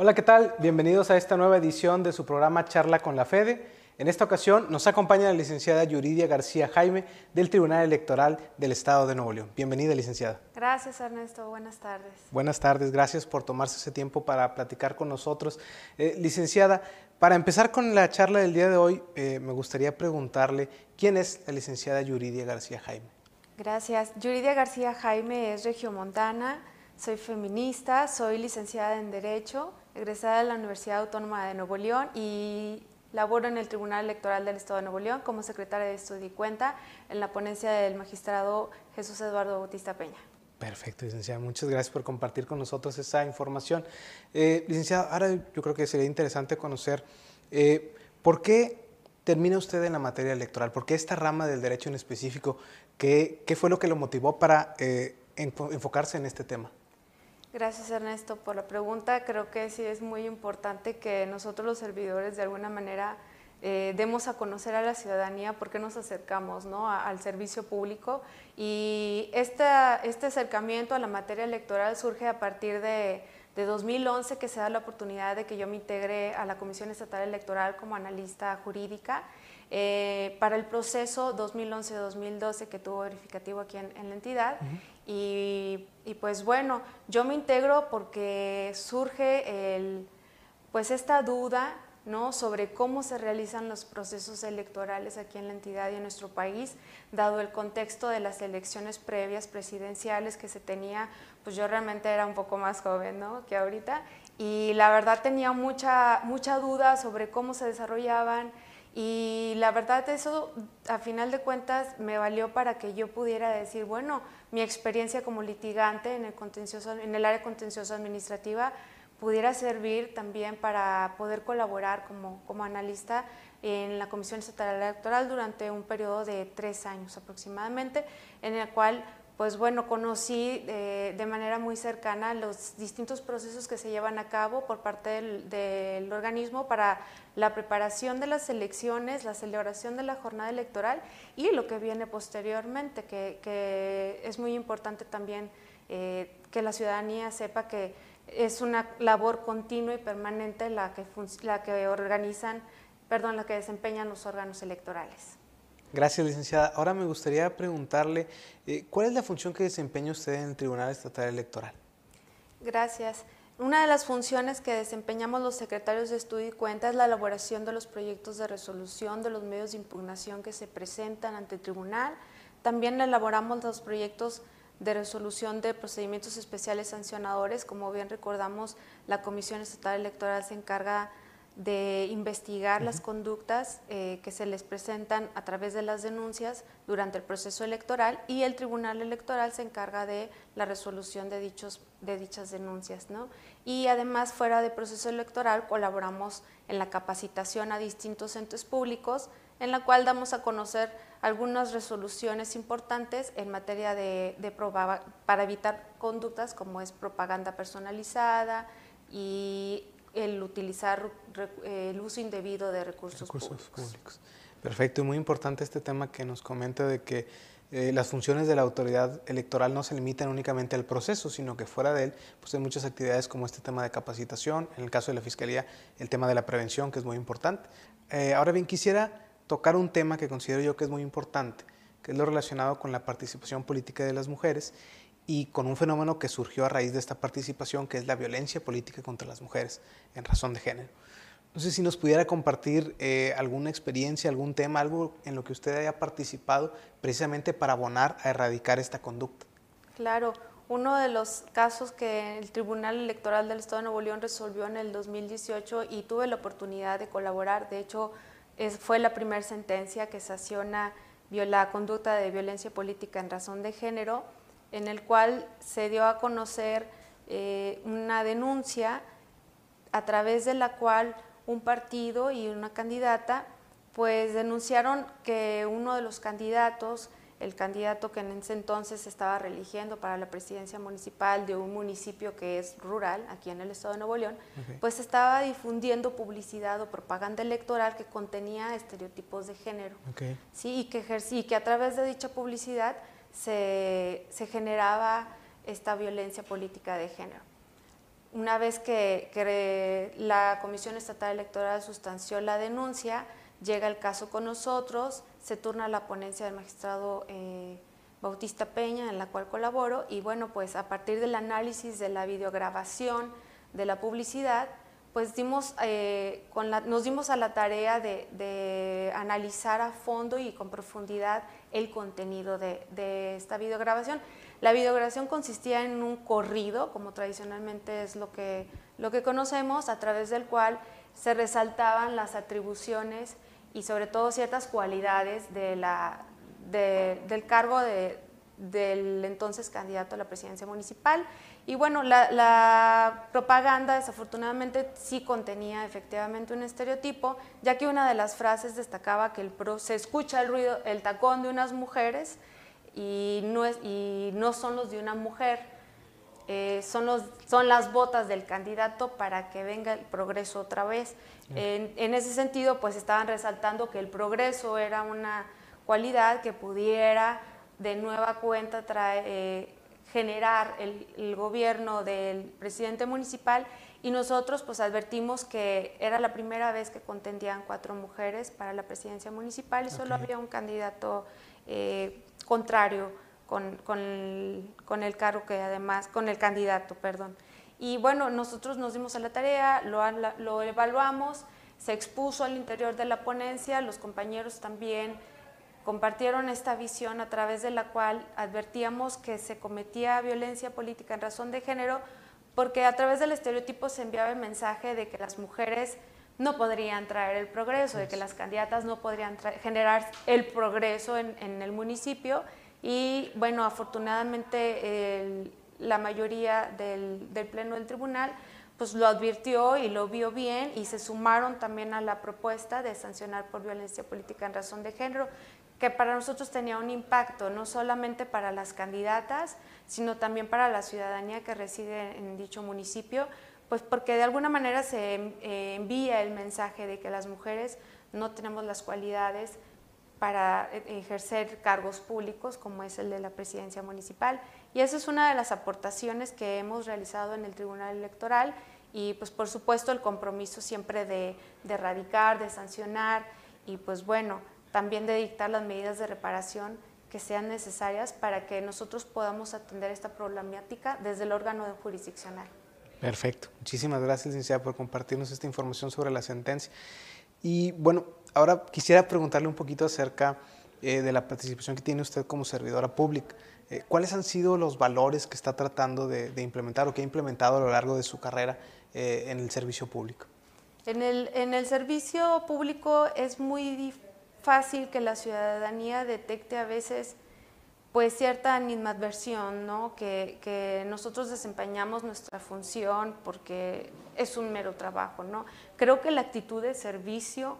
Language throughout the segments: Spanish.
Hola, ¿qué tal? Bienvenidos a esta nueva edición de su programa Charla con la Fede. En esta ocasión nos acompaña la licenciada Yuridia García Jaime del Tribunal Electoral del Estado de Nuevo León. Bienvenida, licenciada. Gracias, Ernesto. Buenas tardes. Buenas tardes. Gracias por tomarse ese tiempo para platicar con nosotros. Eh, licenciada, para empezar con la charla del día de hoy, eh, me gustaría preguntarle quién es la licenciada Yuridia García Jaime. Gracias. Yuridia García Jaime es regiomontana, soy feminista, soy licenciada en Derecho, egresada de la Universidad Autónoma de Nuevo León y laboro en el Tribunal Electoral del Estado de Nuevo León como secretaria de Estudio y Cuenta en la ponencia del magistrado Jesús Eduardo Bautista Peña. Perfecto, licenciada. Muchas gracias por compartir con nosotros esa información. Eh, licenciada, ahora yo creo que sería interesante conocer eh, por qué termina usted en la materia electoral, por qué esta rama del derecho en específico, qué, qué fue lo que lo motivó para eh, enfocarse en este tema. Gracias Ernesto por la pregunta. Creo que sí es muy importante que nosotros los servidores de alguna manera eh, demos a conocer a la ciudadanía por qué nos acercamos ¿no? al servicio público y este, este acercamiento a la materia electoral surge a partir de, de 2011 que se da la oportunidad de que yo me integre a la Comisión Estatal Electoral como analista jurídica eh, para el proceso 2011-2012 que tuvo verificativo aquí en, la entidad. Y, pues bueno, yo me integro porque surge el, pues esta duda ¿no? sobre cómo se realizan los procesos electorales aquí en la entidad y en nuestro país, dado el contexto de las elecciones previas presidenciales que se tenía, pues yo realmente era un poco más joven ¿no? que ahorita, y la verdad tenía mucha, mucha duda sobre cómo se desarrollaban, y la verdad eso, a final de cuentas, me valió para que yo pudiera decir, bueno, mi experiencia como litigante en el, contencioso, en el área contencioso administrativa pudiera servir también para poder colaborar como, como analista en la Comisión Estatal Electoral durante un periodo de tres años aproximadamente, en el cual pues bueno, conocí eh, de manera muy cercana los distintos procesos que se llevan a cabo por parte del, organismo para la preparación de las elecciones, la celebración de la jornada electoral y lo que viene posteriormente, que, es muy importante también eh, que la ciudadanía sepa que es una labor continua y permanente la que, la que organizan, perdón, la que desempeñan los órganos electorales. Gracias, licenciada. Ahora me gustaría preguntarle, eh, ¿cuál es la función que desempeña usted en el Tribunal Estatal Electoral? Gracias. Una de las funciones que desempeñamos los secretarios de estudio y cuenta es la elaboración de los proyectos de resolución de los medios de impugnación que se presentan ante el tribunal. También elaboramos los proyectos de resolución de procedimientos especiales sancionadores. Como bien recordamos, la Comisión Estatal Electoral se encarga de investigar las conductas eh, que se les presentan a través de las denuncias durante el proceso electoral y el Tribunal Electoral se encarga de la resolución de, dichos, de dichas denuncias. ¿no? Y además, fuera del proceso electoral, colaboramos en la capacitación a distintos entes públicos, en la cual damos a conocer algunas resoluciones importantes en materia de, de para evitar conductas como es propaganda personalizada y el utilizar el uso indebido de recursos, públicos. Perfecto, y muy importante este tema que nos comenta de que eh, las funciones de la autoridad electoral no se limitan únicamente al proceso, sino que fuera de él pues hay muchas actividades como este tema de capacitación, en el caso de la Fiscalía el tema de la prevención, que es muy importante. Eh, ahora bien, quisiera tocar un tema que considero yo que es muy importante, que es lo relacionado con la participación política de las mujeres y con un fenómeno que surgió a raíz de esta participación, que es la violencia política contra las mujeres en razón de género. No sé si nos pudiera compartir eh, alguna experiencia, algún tema, algo en lo que usted haya participado precisamente para abonar a erradicar esta conducta. Claro, uno de los casos que el Tribunal Electoral del Estado de Nuevo León resolvió en el 2018 y tuve la oportunidad de colaborar, de hecho fue la primera sentencia que sanciona la conducta de violencia política en razón de género en el cual se dio a conocer eh, una denuncia a través de la cual un partido y una candidata pues denunciaron que uno de los candidatos, el candidato que en ese entonces estaba religiendo para la presidencia municipal de un municipio que es rural, aquí en el estado de Nuevo León, pues estaba difundiendo publicidad o propaganda electoral que contenía estereotipos de género. Sí, y que, y que a través de dicha publicidad se, generaba esta violencia política de género. una vez que, la Comisión Estatal Electoral sustanció la denuncia, llega el caso con nosotros, se turna la ponencia del magistrado eh, Bautista Peña, en la cual colaboro, y bueno, pues a partir del análisis de la videograbación, de la publicidad, pues dimos, eh, nos dimos a la tarea de, analizar a fondo y con profundidad el contenido de, de esta videograbación. La videograbación consistía en un corrido, como tradicionalmente es lo que, lo que conocemos, a través del cual se resaltaban las atribuciones y sobre todo ciertas cualidades de la, del cargo del entonces candidato a la presidencia municipal. Y bueno, la, propaganda desafortunadamente sí contenía efectivamente un estereotipo, ya que una de las frases destacaba que el se escucha el ruido, el tacón de unas mujeres y no, es, y no son los de una mujer, eh, son, los, son las botas del candidato para que venga el progreso otra vez. En, en, ese sentido, pues estaban resaltando que el progreso era una cualidad que pudiera de nueva cuenta traer, eh, generar el, el, gobierno del presidente municipal y nosotros pues advertimos que era la primera vez que contendían cuatro mujeres para la presidencia municipal y solo había un candidato eh, contrario con, con, el cargo que además, con el candidato, perdón. Y bueno, nosotros nos dimos a la tarea, lo, lo evaluamos, se expuso al interior de la ponencia, los compañeros también compartieron esta visión a través de la cual advertíamos que se cometía violencia política en razón de género, porque a través del estereotipo se enviaba el mensaje de que las mujeres no podrían traer el progreso, de que las candidatas no podrían generar el progreso en, el municipio. Y bueno, afortunadamente la mayoría del, del, Pleno del Tribunal pues lo advirtió y lo vio bien y se sumaron también a la propuesta de sancionar por violencia política en razón de género, que para nosotros tenía un impacto no solamente para las candidatas, sino también para la ciudadanía que reside en dicho municipio, pues porque de alguna manera se eh, envía el mensaje de que las mujeres no tenemos las cualidades para ejercer cargos públicos como es el de la presidencia municipal. Y esa es una de las aportaciones que hemos realizado en el Tribunal Electoral y pues por supuesto el compromiso siempre de, de erradicar, de sancionar y pues bueno, también de dictar las medidas de reparación que sean necesarias para que nosotros podamos atender esta problemática desde el órgano jurisdiccional. Perfecto. Muchísimas gracias, licenciada, por compartirnos esta información sobre la sentencia. Y bueno, ahora quisiera preguntarle un poquito acerca eh, de la participación que tiene usted como servidora pública. Eh, ¿Cuáles han sido los valores que está tratando de, implementar o que ha implementado a lo largo de su carrera eh, en el servicio público? En el, en el servicio público es muy fácil que la ciudadanía detecte a veces pues cierta animadversión, ¿no? Que, que, nosotros desempeñamos nuestra función porque es un mero trabajo, ¿no? Creo que la actitud de servicio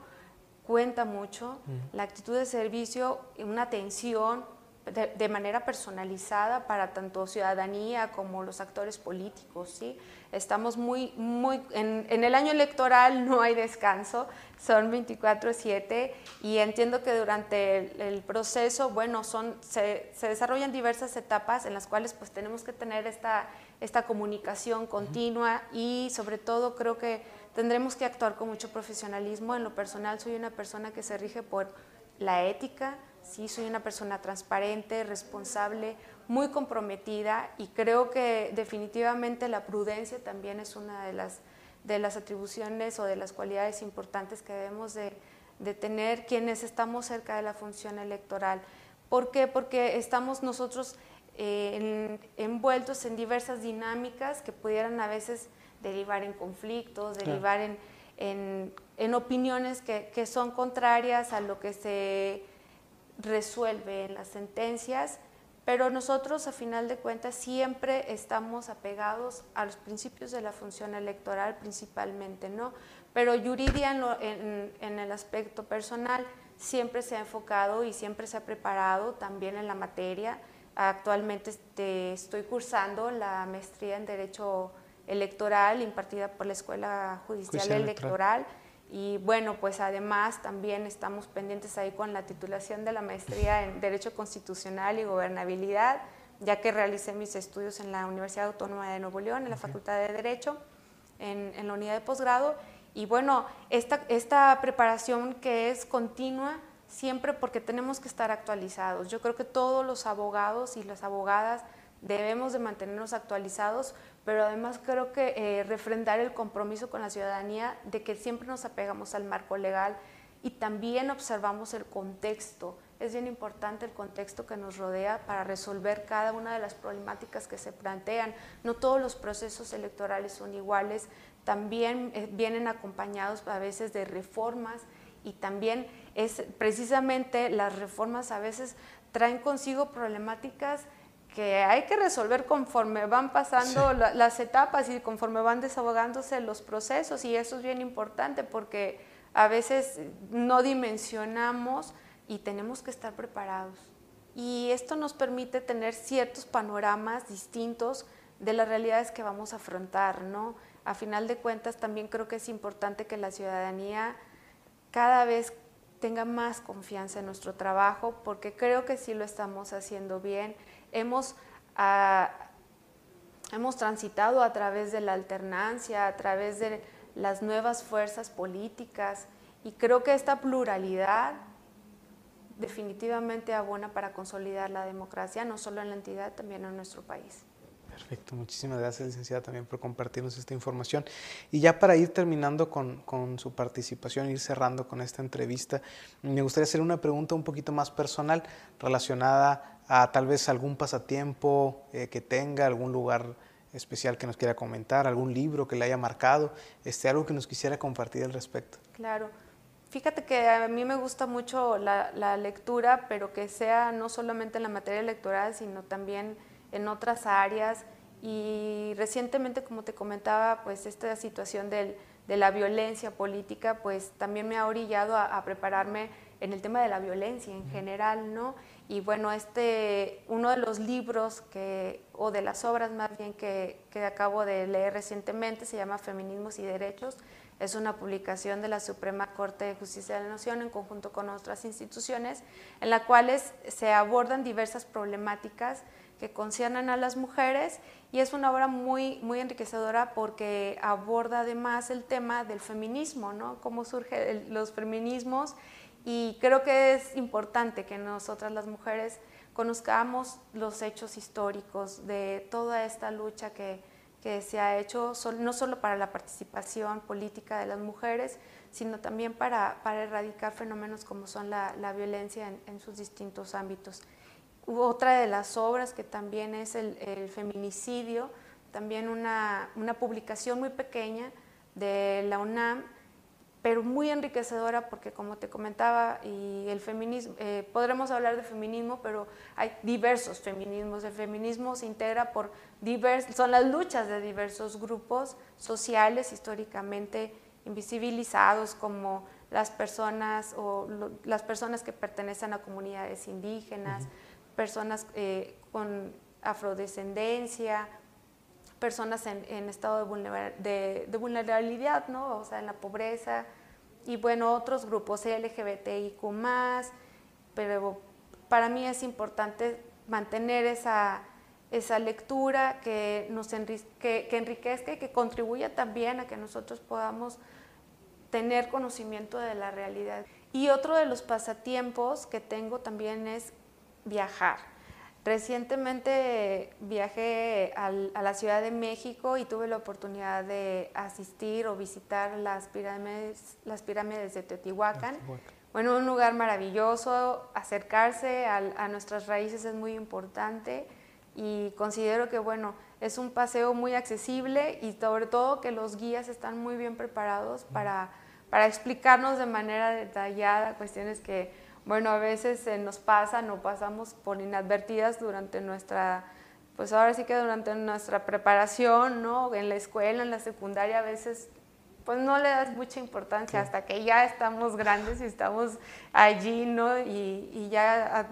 cuenta mucho, la actitud de servicio, una atención de, manera personalizada para tanto ciudadanía como los actores políticos, ¿sí? Estamos muy, muy, en, el año electoral no hay descanso, son 24/7 y entiendo que durante el, proceso, bueno, son, se, se, desarrollan diversas etapas en las cuales pues tenemos que tener esta, esta comunicación continua y sobre todo creo que tendremos que actuar con mucho profesionalismo. En lo personal soy una persona que se rige por la ética, sí, soy una persona transparente, responsable, muy comprometida y creo que definitivamente la prudencia también es una de las, de las atribuciones o de las cualidades importantes que debemos de, tener quienes estamos cerca de la función electoral. ¿Por qué? Porque estamos nosotros eh, envueltos en diversas dinámicas que pudieran a veces derivar en conflictos, derivar en, en, opiniones que, que son contrarias a lo que se resuelve en las sentencias, pero nosotros a final de cuentas siempre estamos apegados a los principios de la función electoral principalmente, ¿no? Pero Yuridia en, en, el aspecto personal siempre se ha enfocado y siempre se ha preparado también en la materia. Actualmente este, estoy cursando la maestría en Derecho Electoral impartida por la Escuela Judicial, Electoral y bueno, pues además también estamos pendientes ahí con la titulación de la maestría en Derecho Constitucional y Gobernabilidad ya que realicé mis estudios en la Universidad Autónoma de Nuevo León, en la Facultad de Derecho, en, en la unidad de posgrado. Y bueno, esta, esta preparación que es continua, siempre porque tenemos que estar actualizados. Yo creo que todos los abogados y las abogadas debemos de mantenernos actualizados, pero además creo que eh, refrendar el compromiso con la ciudadanía de que siempre nos apegamos al marco legal y también observamos el contexto. Es bien importante el contexto que nos rodea para resolver cada una de las problemáticas que se plantean. No todos los procesos electorales son iguales, también eh, vienen acompañados a veces de reformas y también es precisamente las reformas a veces traen consigo problemáticas que hay que resolver conforme van pasando las etapas y conforme van desahogándose los procesos y eso es bien importante porque a veces no dimensionamos y tenemos que estar preparados. Y esto nos permite tener ciertos panoramas distintos de las realidades que vamos a afrontar, ¿no? A final de cuentas también creo que es importante que la ciudadanía cada vez tenga más confianza en nuestro trabajo porque creo que sí lo estamos haciendo bien hemos, ah, hemos transitado a través de la alternancia, a través de las nuevas fuerzas políticas y creo que esta pluralidad definitivamente abona para consolidar la democracia, no solo en la entidad, también en nuestro país. Perfecto, muchísimas gracias licenciada también por compartirnos esta información. Y ya para ir terminando con, con, su participación, ir cerrando con esta entrevista, me gustaría hacer una pregunta un poquito más personal relacionada a tal vez algún pasatiempo eh, que tenga, algún lugar especial que nos quiera comentar, algún libro que le haya marcado, este, algo que nos quisiera compartir al respecto. Claro. Fíjate que a mí me gusta mucho la, la lectura, pero que sea no solamente en la materia electoral, sino también en otras áreas y recientemente, como te comentaba, pues esta situación del, de la violencia política, pues también me ha orillado a, prepararme en el tema de la violencia en general, ¿no? Y bueno, este, uno de los libros que, o de las obras más bien que, que acabo de leer recientemente se llama Feminismos y Derechos. Es una publicación de la Suprema Corte de Justicia de la Nación en conjunto con otras instituciones, en la cuales se abordan diversas problemáticas que conciernen a las mujeres y es una obra muy, muy enriquecedora porque aborda además el tema del feminismo, ¿no? Cómo surgen los feminismos y creo que es importante que nosotras las mujeres conozcamos los hechos históricos de toda esta lucha que, que se ha hecho, no solo para la participación política de las mujeres, sino también para, erradicar fenómenos como son la, la violencia en, en sus distintos ámbitos. Otra de las obras que también es el, feminicidio, también una, publicación muy pequeña de la UNAM, pero muy enriquecedora porque como te comentaba, y el feminismo, eh, podremos hablar de feminismo, pero hay diversos feminismos. El feminismo se integra por diversos, son las luchas de diversos grupos sociales históricamente invisibilizados como las personas o las personas que pertenecen a comunidades indígenas, personas eh, con afrodescendencia, personas en, estado de, vulnerabilidad, ¿no? o sea, en la pobreza, y bueno, otros grupos LGBTIQ, pero para mí es importante mantener esa, esa lectura que, nos que enriquezca y que contribuya también a que nosotros podamos tener conocimiento de la realidad. Y otro de los pasatiempos que tengo también es viajar. Recientemente viajé a la Ciudad de México y tuve la oportunidad de asistir o visitar las pirámides, las pirámides de Teotihuacán. Bueno, un lugar maravilloso, acercarse a, nuestras raíces es muy importante y considero que bueno, es un paseo muy accesible y sobre todo que los guías están muy bien preparados para, para explicarnos de manera detallada cuestiones que bueno, a veces se nos pasa, no pasamos por inadvertidas durante nuestra, pues ahora sí que durante nuestra preparación, ¿no? En la escuela, en la secundaria, a veces pues no le das mucha importancia hasta que ya estamos grandes y estamos allí, ¿no? Y, y, ya,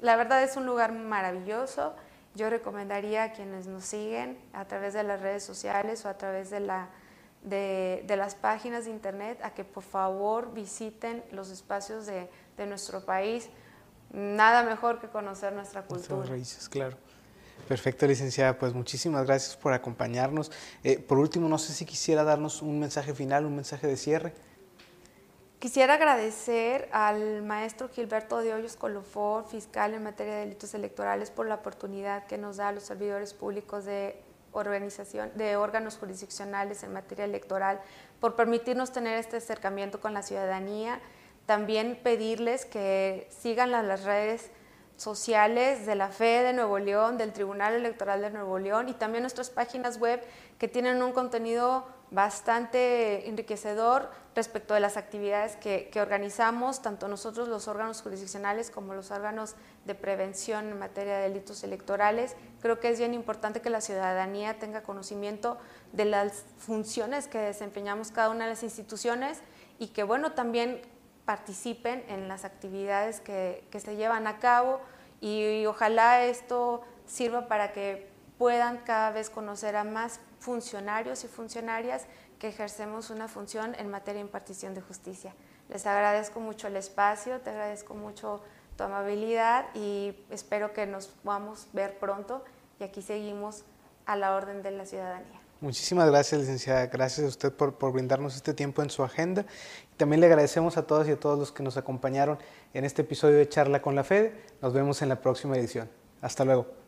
la verdad es un lugar maravilloso. Yo recomendaría a quienes nos siguen a través de las redes sociales o a través de, la, de, de las páginas de internet a que por favor visiten los espacios de de nuestro país, nada mejor que conocer nuestra cultura. raíces, claro. Perfecto, licenciada. Pues muchísimas gracias por acompañarnos. Eh, por último, no sé si quisiera darnos un mensaje final, un mensaje de cierre. Quisiera agradecer al maestro Gilberto de Hoyos Colofor, fiscal en materia de delitos electorales, por la oportunidad que nos da a los servidores públicos de organización de órganos jurisdiccionales en materia electoral, por permitirnos tener este acercamiento con la ciudadanía. También pedirles que sigan las redes sociales de la FE de Nuevo León, del Tribunal Electoral de Nuevo León y también nuestras páginas web que tienen un contenido bastante enriquecedor respecto de las actividades que, organizamos, tanto nosotros los órganos jurisdiccionales como los órganos de prevención en materia de delitos electorales. Creo que es bien importante que la ciudadanía tenga conocimiento de las funciones que desempeñamos cada una de las instituciones y que bueno, también participen en las actividades que, se llevan a cabo y, ojalá esto sirva para que puedan cada vez conocer a más funcionarios y funcionarias que ejercemos una función en materia de impartición de justicia. Les agradezco mucho el espacio, te agradezco mucho tu amabilidad y espero que nos podamos ver pronto y aquí seguimos a la orden de la ciudadanía. Muchísimas gracias, licenciada. Gracias a usted por, por, brindarnos este tiempo en su agenda. También le agradecemos a todas y a todos los que nos acompañaron en este episodio de Charla con la FED. Nos vemos en la próxima edición. Hasta luego.